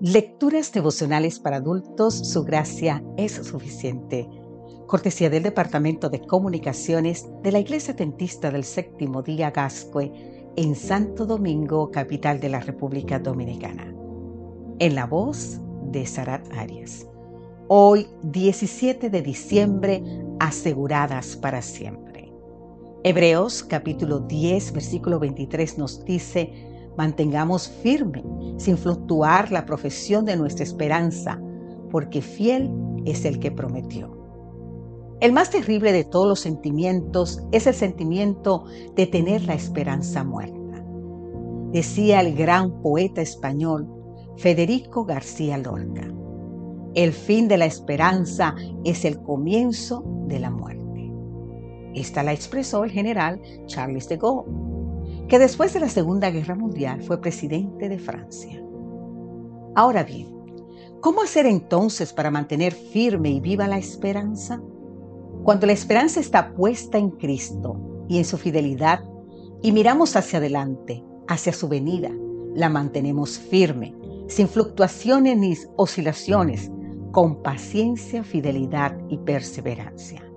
Lecturas devocionales para adultos, su gracia es suficiente. Cortesía del Departamento de Comunicaciones de la Iglesia Tentista del Séptimo Día Gascue en Santo Domingo, capital de la República Dominicana. En la voz de Sarat Arias. Hoy, 17 de diciembre, aseguradas para siempre. Hebreos capítulo 10, versículo 23 nos dice, Mantengamos firme, sin fluctuar la profesión de nuestra esperanza, porque fiel es el que prometió. El más terrible de todos los sentimientos es el sentimiento de tener la esperanza muerta. Decía el gran poeta español Federico García Lorca, el fin de la esperanza es el comienzo de la muerte. Esta la expresó el general Charles de Gaulle que después de la Segunda Guerra Mundial fue presidente de Francia. Ahora bien, ¿cómo hacer entonces para mantener firme y viva la esperanza? Cuando la esperanza está puesta en Cristo y en su fidelidad y miramos hacia adelante, hacia su venida, la mantenemos firme, sin fluctuaciones ni oscilaciones, con paciencia, fidelidad y perseverancia.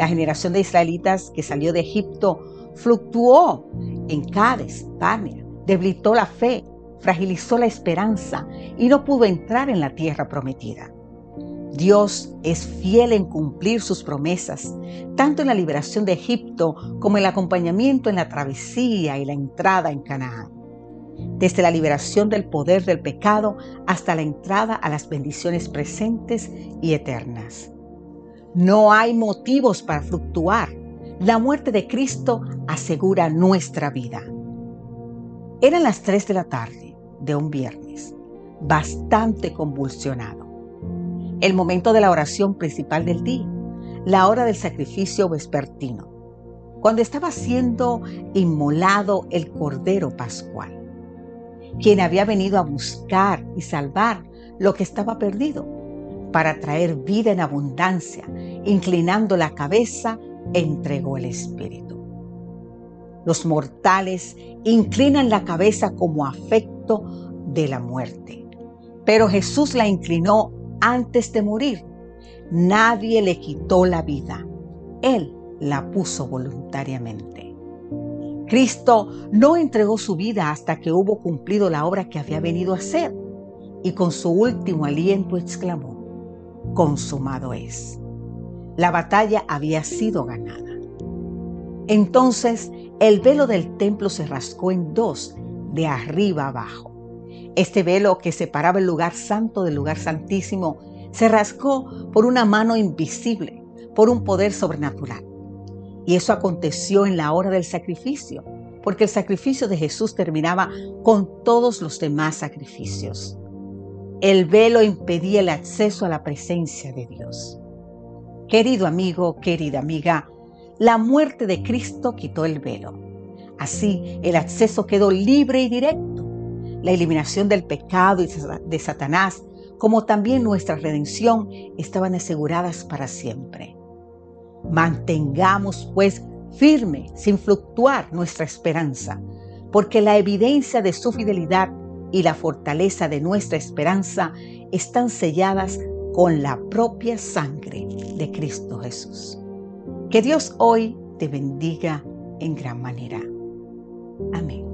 La generación de israelitas que salió de Egipto fluctuó en Cádiz, Tania, debilitó la fe, fragilizó la esperanza y no pudo entrar en la tierra prometida. Dios es fiel en cumplir sus promesas, tanto en la liberación de Egipto como en el acompañamiento en la travesía y la entrada en Canaán. Desde la liberación del poder del pecado hasta la entrada a las bendiciones presentes y eternas. No hay motivos para fluctuar la muerte de Cristo asegura nuestra vida. Eran las 3 de la tarde de un viernes, bastante convulsionado. El momento de la oración principal del día, la hora del sacrificio vespertino, cuando estaba siendo inmolado el Cordero Pascual, quien había venido a buscar y salvar lo que estaba perdido, para traer vida en abundancia, inclinando la cabeza entregó el Espíritu. Los mortales inclinan la cabeza como afecto de la muerte, pero Jesús la inclinó antes de morir. Nadie le quitó la vida, Él la puso voluntariamente. Cristo no entregó su vida hasta que hubo cumplido la obra que había venido a hacer y con su último aliento exclamó, consumado es la batalla había sido ganada. Entonces el velo del templo se rascó en dos, de arriba abajo. Este velo que separaba el lugar santo del lugar santísimo se rascó por una mano invisible, por un poder sobrenatural. Y eso aconteció en la hora del sacrificio, porque el sacrificio de Jesús terminaba con todos los demás sacrificios. El velo impedía el acceso a la presencia de Dios. Querido amigo, querida amiga, la muerte de Cristo quitó el velo. Así el acceso quedó libre y directo. La eliminación del pecado y de Satanás, como también nuestra redención, estaban aseguradas para siempre. Mantengamos pues firme, sin fluctuar, nuestra esperanza, porque la evidencia de su fidelidad y la fortaleza de nuestra esperanza están selladas con la propia sangre de Cristo Jesús. Que Dios hoy te bendiga en gran manera. Amén.